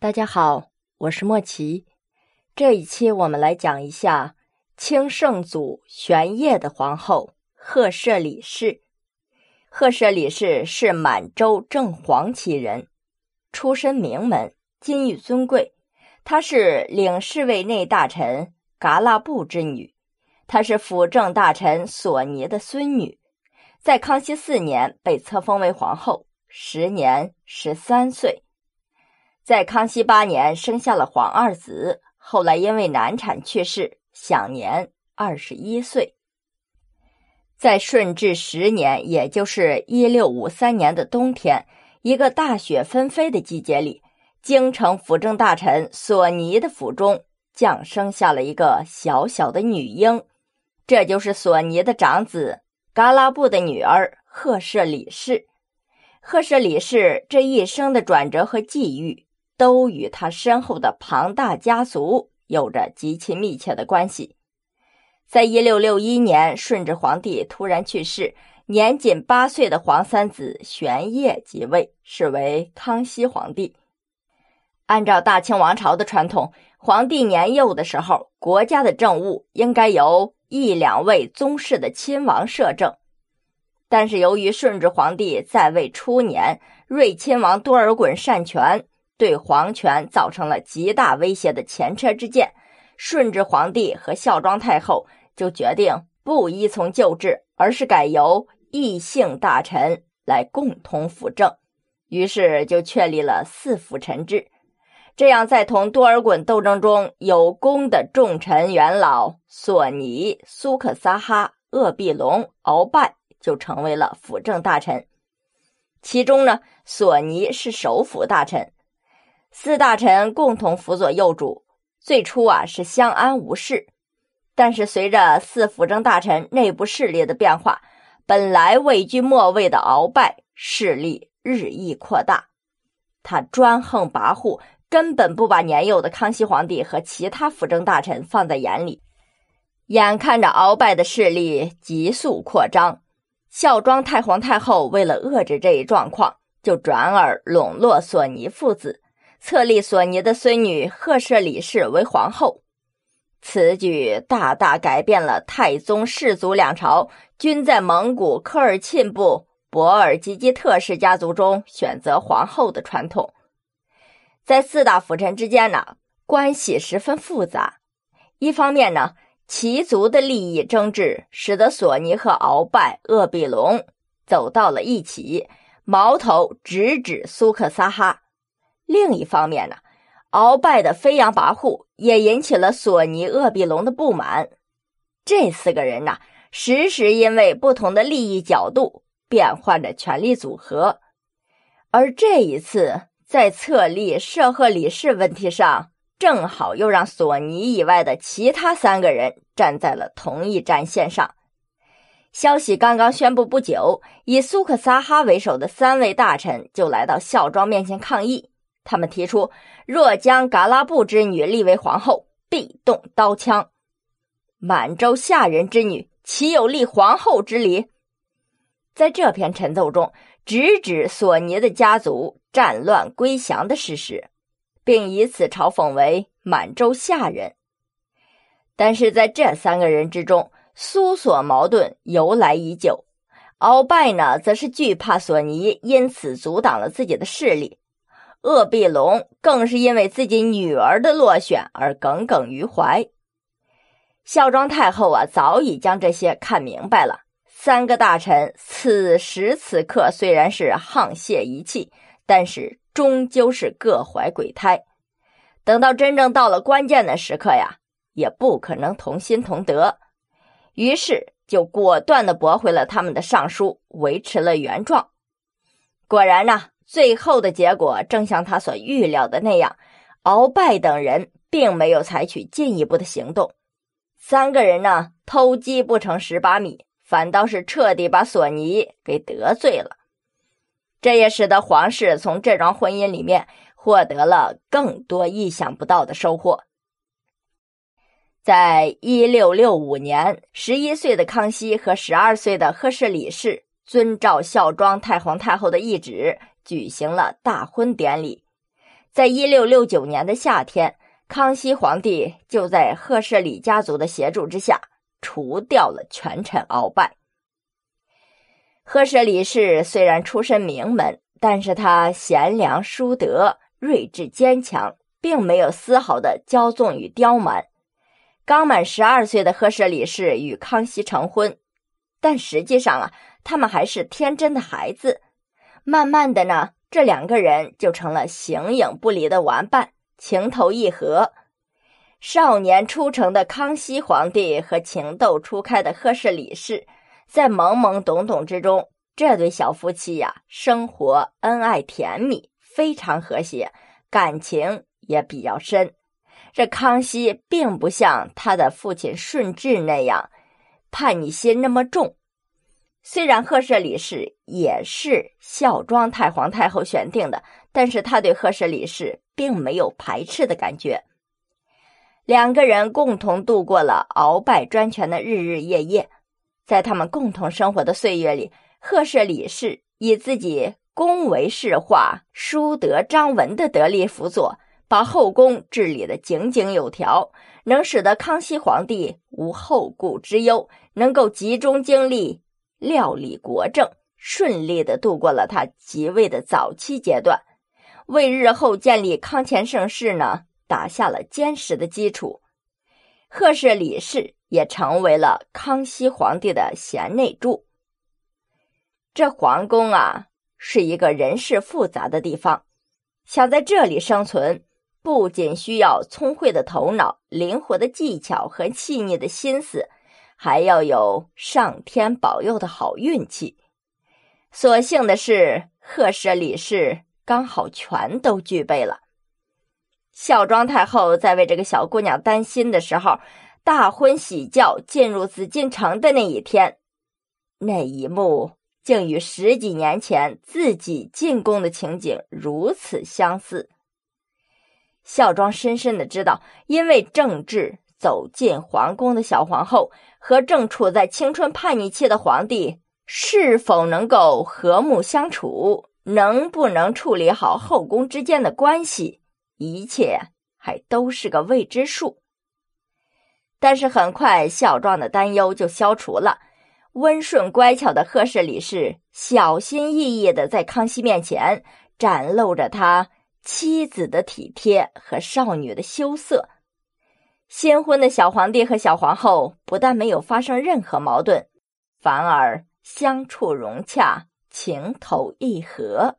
大家好，我是莫奇。这一期我们来讲一下清圣祖玄烨的皇后赫舍里氏。赫舍里氏是满洲正黄旗人，出身名门，金玉尊贵。她是领侍卫内大臣噶拉布之女，她是辅政大臣索尼的孙女，在康熙四年被册封为皇后，时年十三岁。在康熙八年生下了皇二子，后来因为难产去世，享年二十一岁。在顺治十年，也就是一六五三年的冬天，一个大雪纷飞的季节里，京城辅政大臣索尼的府中降生下了一个小小的女婴，这就是索尼的长子噶拉布的女儿赫舍里氏。赫舍里氏这一生的转折和际遇。都与他身后的庞大家族有着极其密切的关系。在一六六一年，顺治皇帝突然去世，年仅八岁的皇三子玄烨即位，是为康熙皇帝。按照大清王朝的传统，皇帝年幼的时候，国家的政务应该由一两位宗室的亲王摄政。但是由于顺治皇帝在位初年，睿亲王多尔衮擅权。对皇权造成了极大威胁的前车之鉴，顺治皇帝和孝庄太后就决定不依从旧制，而是改由异姓大臣来共同辅政，于是就确立了四辅臣制。这样，在同多尔衮斗争中有功的重臣元老索尼、苏克萨哈、鄂必隆、鳌拜就成为了辅政大臣。其中呢，索尼是首辅大臣。四大臣共同辅佐幼主，最初啊是相安无事，但是随着四辅政大臣内部势力的变化，本来位居末位的鳌拜势力日益扩大，他专横跋扈，根本不把年幼的康熙皇帝和其他辅政大臣放在眼里。眼看着鳌拜的势力急速扩张，孝庄太皇太后为了遏制这一状况，就转而笼络索尼父子。册立索尼的孙女赫舍里氏为皇后，此举大大改变了太宗世族两朝均在蒙古科尔沁部博尔济吉特氏家族中选择皇后的传统。在四大辅臣之间呢，关系十分复杂。一方面呢，旗族的利益争执使得索尼和鳌拜、鄂必隆走到了一起，矛头直指苏克萨哈。另一方面呢，鳌拜的飞扬跋扈也引起了索尼、鄂必隆的不满。这四个人呐，时时因为不同的利益角度变换着权力组合。而这一次在册立摄赫里氏问题上，正好又让索尼以外的其他三个人站在了同一战线上。消息刚刚宣布不久，以苏克萨哈为首的三位大臣就来到孝庄面前抗议。他们提出，若将噶拉布之女立为皇后，必动刀枪。满洲下人之女，岂有立皇后之理？在这篇陈奏中，直指索尼的家族战乱归降的事实，并以此嘲讽为满洲下人。但是在这三个人之中，苏索矛盾由来已久。鳌拜呢，则是惧怕索尼，因此阻挡了自己的势力。鄂必隆更是因为自己女儿的落选而耿耿于怀。孝庄太后啊，早已将这些看明白了。三个大臣此时此刻虽然是沆瀣一气，但是终究是各怀鬼胎。等到真正到了关键的时刻呀，也不可能同心同德。于是就果断的驳回了他们的上书，维持了原状。果然呢。最后的结果正像他所预料的那样，鳌拜等人并没有采取进一步的行动。三个人呢，偷鸡不成蚀把米，反倒是彻底把索尼给得罪了。这也使得皇室从这桩婚姻里面获得了更多意想不到的收获。在一六六五年，十一岁的康熙和十二岁的赫舍里氏遵照孝庄太皇太后的懿旨。举行了大婚典礼，在一六六九年的夏天，康熙皇帝就在赫舍里家族的协助之下，除掉了权臣鳌拜。赫舍里氏虽然出身名门，但是他贤良淑德、睿智坚强，并没有丝毫的骄纵与刁蛮。刚满十二岁的赫舍里氏与康熙成婚，但实际上啊，他们还是天真的孩子。慢慢的呢，这两个人就成了形影不离的玩伴，情投意合。少年出城的康熙皇帝和情窦初开的赫舍里氏。在懵懵懂懂之中，这对小夫妻呀，生活恩爱甜蜜，非常和谐，感情也比较深。这康熙并不像他的父亲顺治那样叛逆心那么重。虽然赫舍里氏也是孝庄太皇太后选定的，但是他对赫舍里氏并没有排斥的感觉。两个人共同度过了鳌拜专权的日日夜夜。在他们共同生活的岁月里，赫舍里氏以自己恭维世化、淑德张文的得力辅佐，把后宫治理的井井有条，能使得康熙皇帝无后顾之忧，能够集中精力料理国政，顺利的度过了他即位的早期阶段，为日后建立康乾盛世呢打下了坚实的基础。赫舍里氏。也成为了康熙皇帝的贤内助。这皇宫啊，是一个人事复杂的地方，想在这里生存，不仅需要聪慧的头脑、灵活的技巧和细腻的心思，还要有上天保佑的好运气。所幸的是，赫舍里氏刚好全都具备了。孝庄太后在为这个小姑娘担心的时候。大婚喜轿进入紫禁城的那一天，那一幕竟与十几年前自己进宫的情景如此相似。孝庄深深的知道，因为政治走进皇宫的小皇后和正处在青春叛逆期的皇帝是否能够和睦相处，能不能处理好后宫之间的关系，一切还都是个未知数。但是很快，孝庄的担忧就消除了。温顺乖巧的赫舍里氏小心翼翼的在康熙面前展露着他妻子的体贴和少女的羞涩。新婚的小皇帝和小皇后不但没有发生任何矛盾，反而相处融洽，情投意合。